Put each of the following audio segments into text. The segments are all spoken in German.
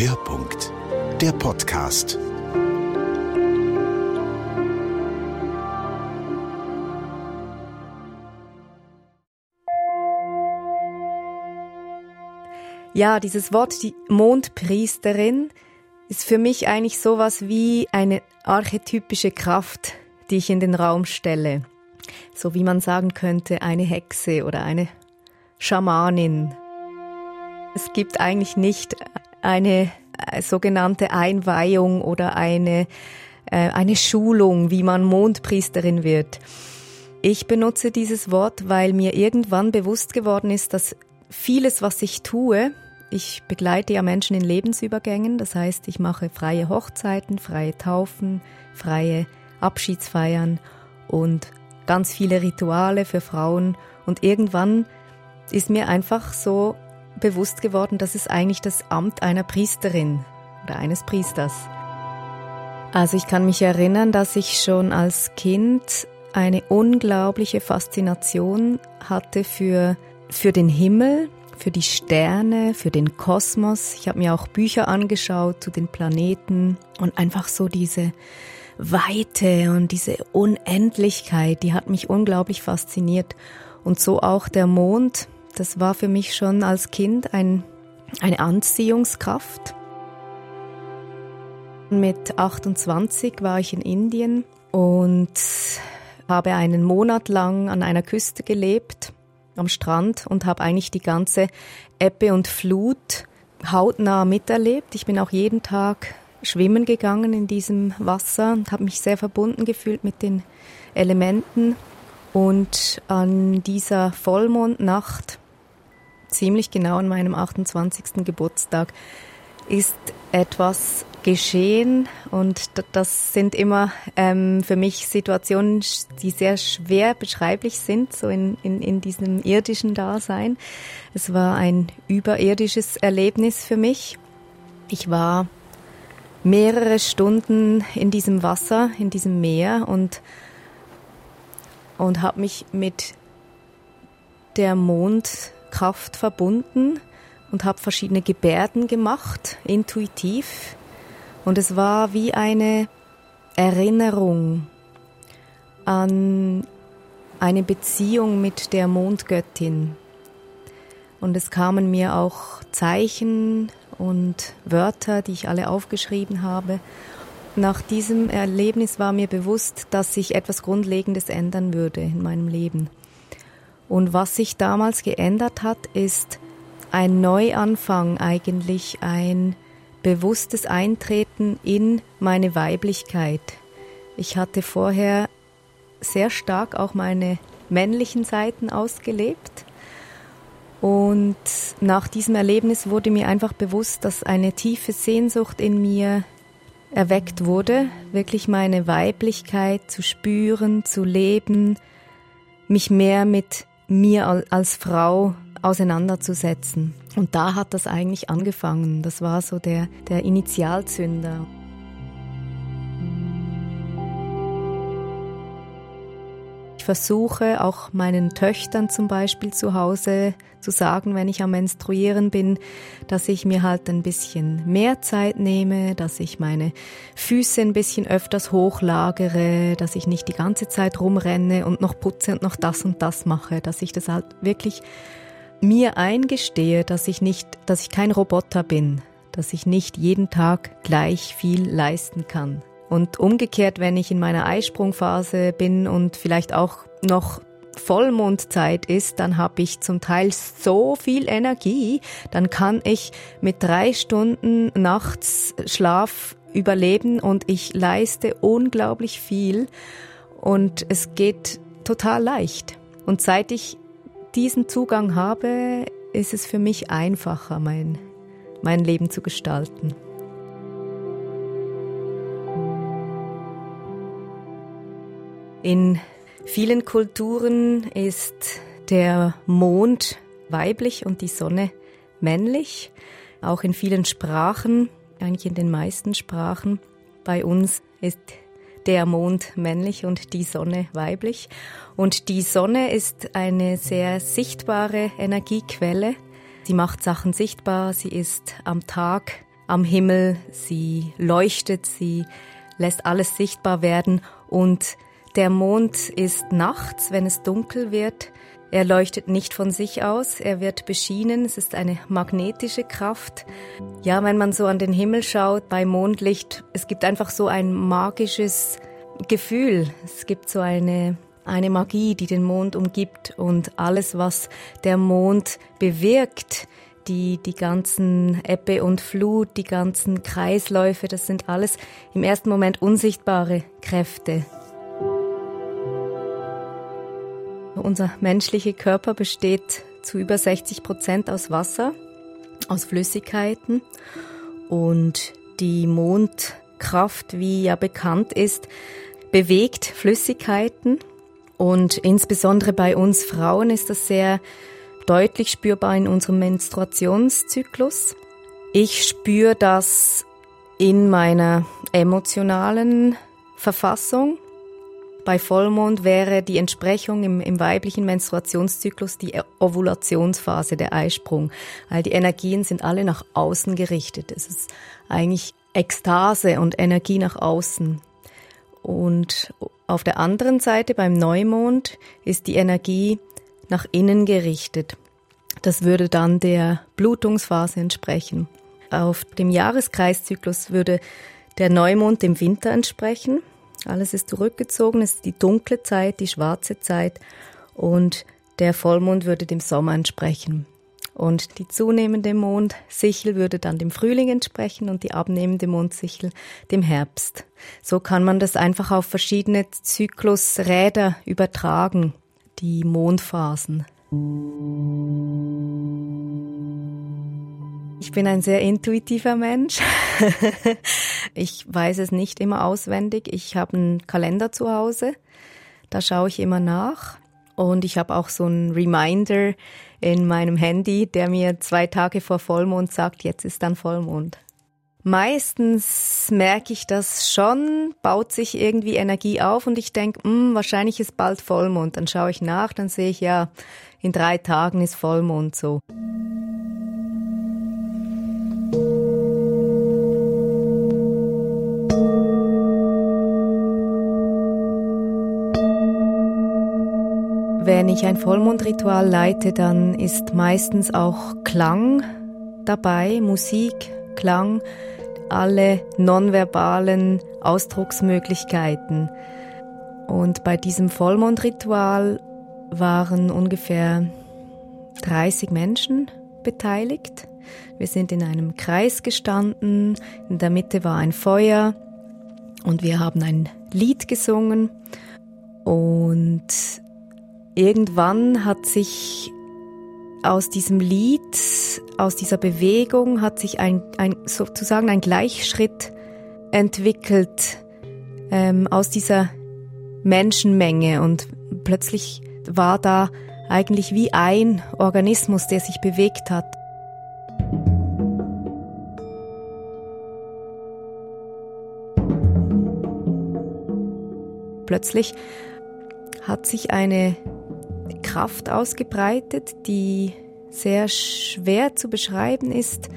Hörpunkt, der Podcast. Ja, dieses Wort, die Mondpriesterin, ist für mich eigentlich sowas wie eine archetypische Kraft, die ich in den Raum stelle. So wie man sagen könnte, eine Hexe oder eine Schamanin. Es gibt eigentlich nicht eine äh, sogenannte Einweihung oder eine, äh, eine Schulung, wie man Mondpriesterin wird. Ich benutze dieses Wort, weil mir irgendwann bewusst geworden ist, dass vieles, was ich tue, ich begleite ja Menschen in Lebensübergängen, das heißt, ich mache freie Hochzeiten, freie Taufen, freie Abschiedsfeiern und ganz viele Rituale für Frauen. Und irgendwann ist mir einfach so bewusst geworden, dass es eigentlich das Amt einer Priesterin oder eines Priesters. Also ich kann mich erinnern, dass ich schon als Kind eine unglaubliche Faszination hatte für, für den Himmel, für die Sterne, für den Kosmos. Ich habe mir auch Bücher angeschaut zu den Planeten und einfach so diese Weite und diese Unendlichkeit, die hat mich unglaublich fasziniert. Und so auch der Mond, das war für mich schon als Kind ein, eine Anziehungskraft. Mit 28 war ich in Indien und habe einen Monat lang an einer Küste gelebt, am Strand und habe eigentlich die ganze Ebbe und Flut hautnah miterlebt. Ich bin auch jeden Tag schwimmen gegangen in diesem Wasser und habe mich sehr verbunden gefühlt mit den Elementen. Und an dieser Vollmondnacht ziemlich genau an meinem 28. Geburtstag ist etwas geschehen und das sind immer ähm, für mich Situationen, die sehr schwer beschreiblich sind, so in, in, in diesem irdischen Dasein. Es war ein überirdisches Erlebnis für mich. Ich war mehrere Stunden in diesem Wasser, in diesem Meer und, und habe mich mit der Mond Kraft verbunden und habe verschiedene Gebärden gemacht, intuitiv. Und es war wie eine Erinnerung an eine Beziehung mit der Mondgöttin. Und es kamen mir auch Zeichen und Wörter, die ich alle aufgeschrieben habe. Nach diesem Erlebnis war mir bewusst, dass sich etwas Grundlegendes ändern würde in meinem Leben. Und was sich damals geändert hat, ist ein Neuanfang eigentlich, ein bewusstes Eintreten in meine Weiblichkeit. Ich hatte vorher sehr stark auch meine männlichen Seiten ausgelebt. Und nach diesem Erlebnis wurde mir einfach bewusst, dass eine tiefe Sehnsucht in mir erweckt wurde, wirklich meine Weiblichkeit zu spüren, zu leben, mich mehr mit mir als Frau auseinanderzusetzen. Und da hat das eigentlich angefangen. Das war so der, der Initialzünder. Versuche auch meinen Töchtern zum Beispiel zu Hause zu sagen, wenn ich am Menstruieren bin, dass ich mir halt ein bisschen mehr Zeit nehme, dass ich meine Füße ein bisschen öfters hochlagere, dass ich nicht die ganze Zeit rumrenne und noch putze und noch das und das mache, dass ich das halt wirklich mir eingestehe, dass ich nicht, dass ich kein Roboter bin, dass ich nicht jeden Tag gleich viel leisten kann. Und umgekehrt, wenn ich in meiner Eisprungphase bin und vielleicht auch noch Vollmondzeit ist, dann habe ich zum Teil so viel Energie, dann kann ich mit drei Stunden nachts Schlaf überleben und ich leiste unglaublich viel und es geht total leicht. Und seit ich diesen Zugang habe, ist es für mich einfacher, mein, mein Leben zu gestalten. In vielen Kulturen ist der Mond weiblich und die Sonne männlich. Auch in vielen Sprachen, eigentlich in den meisten Sprachen. Bei uns ist der Mond männlich und die Sonne weiblich. Und die Sonne ist eine sehr sichtbare Energiequelle. Sie macht Sachen sichtbar. Sie ist am Tag am Himmel, sie leuchtet, sie lässt alles sichtbar werden und der Mond ist nachts, wenn es dunkel wird. Er leuchtet nicht von sich aus, er wird beschienen, es ist eine magnetische Kraft. Ja, wenn man so an den Himmel schaut bei Mondlicht, es gibt einfach so ein magisches Gefühl. Es gibt so eine eine Magie, die den Mond umgibt und alles, was der Mond bewirkt, die, die ganzen Ebbe und Flut, die ganzen Kreisläufe, das sind alles im ersten Moment unsichtbare Kräfte. Unser menschlicher Körper besteht zu über 60 Prozent aus Wasser, aus Flüssigkeiten und die Mondkraft, wie ja bekannt ist, bewegt Flüssigkeiten und insbesondere bei uns Frauen ist das sehr deutlich spürbar in unserem Menstruationszyklus. Ich spüre das in meiner emotionalen Verfassung. Bei Vollmond wäre die Entsprechung im, im, weiblichen Menstruationszyklus die Ovulationsphase, der Eisprung. All die Energien sind alle nach außen gerichtet. Es ist eigentlich Ekstase und Energie nach außen. Und auf der anderen Seite beim Neumond ist die Energie nach innen gerichtet. Das würde dann der Blutungsphase entsprechen. Auf dem Jahreskreiszyklus würde der Neumond dem Winter entsprechen. Alles ist zurückgezogen, es ist die dunkle Zeit, die schwarze Zeit und der Vollmond würde dem Sommer entsprechen. Und die zunehmende Mondsichel würde dann dem Frühling entsprechen und die abnehmende Mondsichel dem Herbst. So kann man das einfach auf verschiedene Zyklusräder übertragen, die Mondphasen. Ich bin ein sehr intuitiver Mensch. ich weiß es nicht immer auswendig. Ich habe einen Kalender zu Hause. Da schaue ich immer nach. Und ich habe auch so einen Reminder in meinem Handy, der mir zwei Tage vor Vollmond sagt, jetzt ist dann Vollmond. Meistens merke ich das schon, baut sich irgendwie Energie auf und ich denke, hm, wahrscheinlich ist bald Vollmond. Dann schaue ich nach, dann sehe ich ja, in drei Tagen ist Vollmond so. Wenn ich ein Vollmondritual leite, dann ist meistens auch Klang dabei, Musik, Klang, alle nonverbalen Ausdrucksmöglichkeiten. Und bei diesem Vollmondritual waren ungefähr 30 Menschen beteiligt. Wir sind in einem Kreis gestanden, in der Mitte war ein Feuer und wir haben ein Lied gesungen und irgendwann hat sich aus diesem Lied, aus dieser Bewegung hat sich ein, ein sozusagen ein Gleichschritt entwickelt ähm, aus dieser Menschenmenge und plötzlich war da eigentlich wie ein Organismus, der sich bewegt hat. Plötzlich hat sich eine Kraft ausgebreitet, die sehr schwer zu beschreiben ist.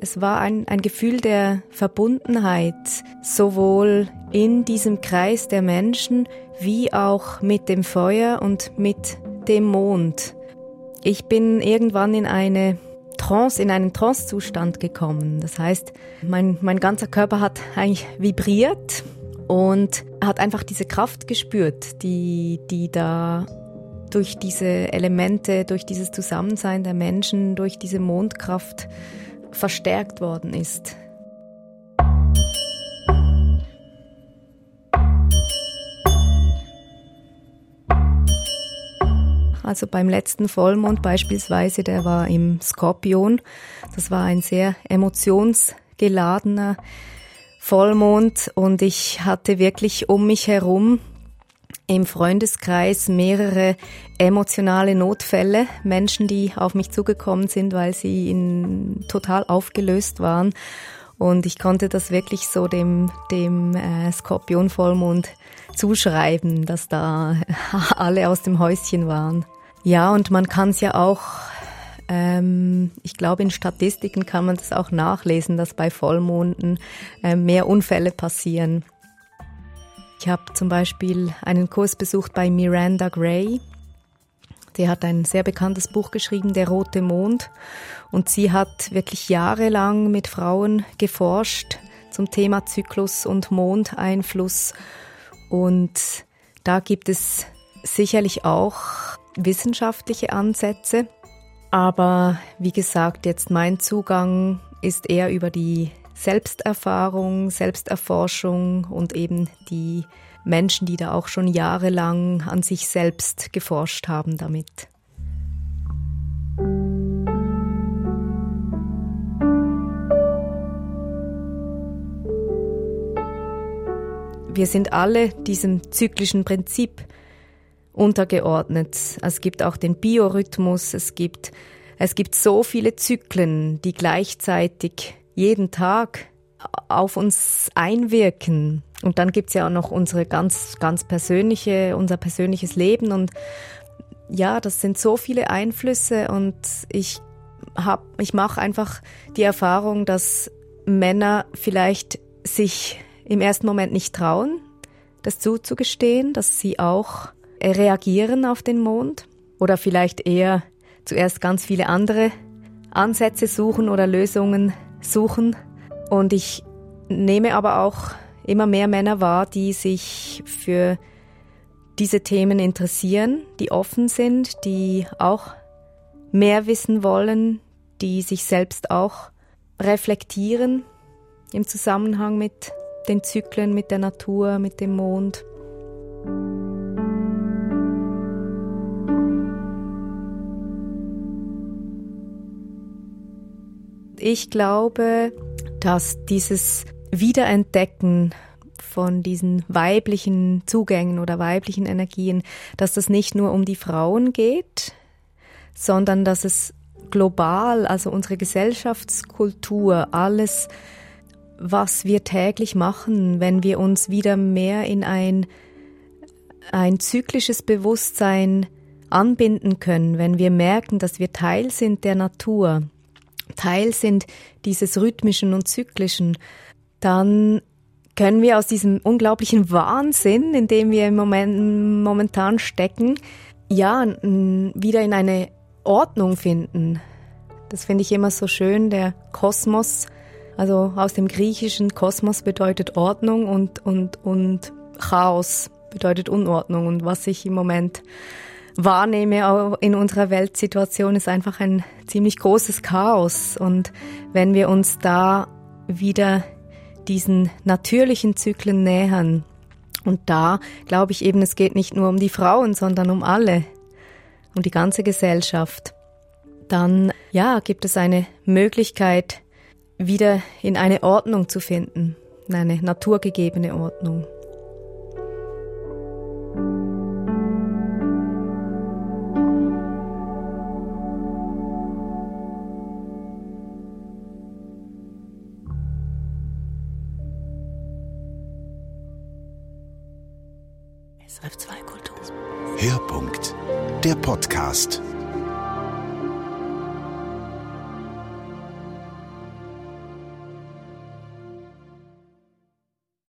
Es war ein, ein Gefühl der Verbundenheit, sowohl in diesem Kreis der Menschen wie auch mit dem Feuer und mit dem Mond. Ich bin irgendwann in eine Trance, in einen Trancezustand gekommen. Das heißt, mein, mein ganzer Körper hat eigentlich vibriert und hat einfach diese Kraft gespürt, die, die da durch diese Elemente, durch dieses Zusammensein der Menschen, durch diese Mondkraft verstärkt worden ist. Also beim letzten Vollmond beispielsweise, der war im Skorpion. Das war ein sehr emotionsgeladener Vollmond und ich hatte wirklich um mich herum im Freundeskreis mehrere emotionale Notfälle, Menschen, die auf mich zugekommen sind, weil sie in, total aufgelöst waren. Und ich konnte das wirklich so dem, dem äh, Skorpion-Vollmond zuschreiben, dass da alle aus dem Häuschen waren. Ja, und man kann es ja auch Ähm, ich glaube, in Statistiken kann man das auch nachlesen, dass bei Vollmonden äh, mehr Unfälle passieren. Ich habe zum Beispiel einen Kurs besucht bei Miranda Gray. Die hat ein sehr bekanntes Buch geschrieben, Der rote Mond. Und sie hat wirklich jahrelang mit Frauen geforscht zum Thema Zyklus und Mondeinfluss. Und da gibt es sicherlich auch wissenschaftliche Ansätze. Aber wie gesagt, jetzt mein Zugang ist eher über die Selbsterfahrung, Selbsterforschung und eben die Menschen, die da auch schon jahrelang an sich selbst geforscht haben damit. Wir sind alle diesem zyklischen Prinzip untergeordnet. Es gibt auch den Biorhythmus, es gibt, es gibt so viele Zyklen, die gleichzeitig jeden Tag auf uns einwirken. Und dann gibt's ja auch noch unsere ganz, ganz persönliche, unser persönliches Leben. Und ja, das sind so viele Einflüsse und ich hab, ich mache einfach die Erfahrung, dass Männer vielleicht sich im ersten Moment nicht trauen, das zuzugestehen, dass sie auch reagieren auf den Mond oder vielleicht eher zuerst ganz viele andere Ansätze suchen oder Lösungen suchen. Und ich nehme aber auch immer mehr Männer wahr, die sich für diese Themen interessieren, die offen sind, die auch mehr wissen wollen, die sich selbst auch reflektieren im Zusammenhang mit den Zyklen, mit der Natur, mit dem Mond. Ich glaube, dass dieses Wiederentdecken von diesen weiblichen Zugängen oder weiblichen Energien, dass das nicht nur um die Frauen geht, sondern dass es global, also unsere Gesellschaftskultur, alles, was wir täglich machen, wenn wir uns wieder mehr in ein, ein zyklisches Bewusstsein anbinden können, wenn wir merken, dass wir Teil sind der Natur, Teil sind dieses rhythmischen und zyklischen, dann können wir aus diesem unglaublichen Wahnsinn, in dem wir im Moment, momentan stecken, ja, wieder in eine Ordnung finden. Das finde ich immer so schön, der Kosmos, also aus dem griechischen Kosmos bedeutet Ordnung und, und, und Chaos bedeutet Unordnung. Und was ich im Moment wahrnehme in unserer Weltsituation, ist einfach ein ziemlich großes Chaos. Und wenn wir uns da wieder diesen natürlichen Zyklen nähern, und da glaube ich eben, es geht nicht nur um die Frauen, sondern um alle, um die ganze Gesellschaft, dann ja, gibt es eine Möglichkeit, wieder in eine Ordnung zu finden, eine naturgegebene Ordnung. Podcast.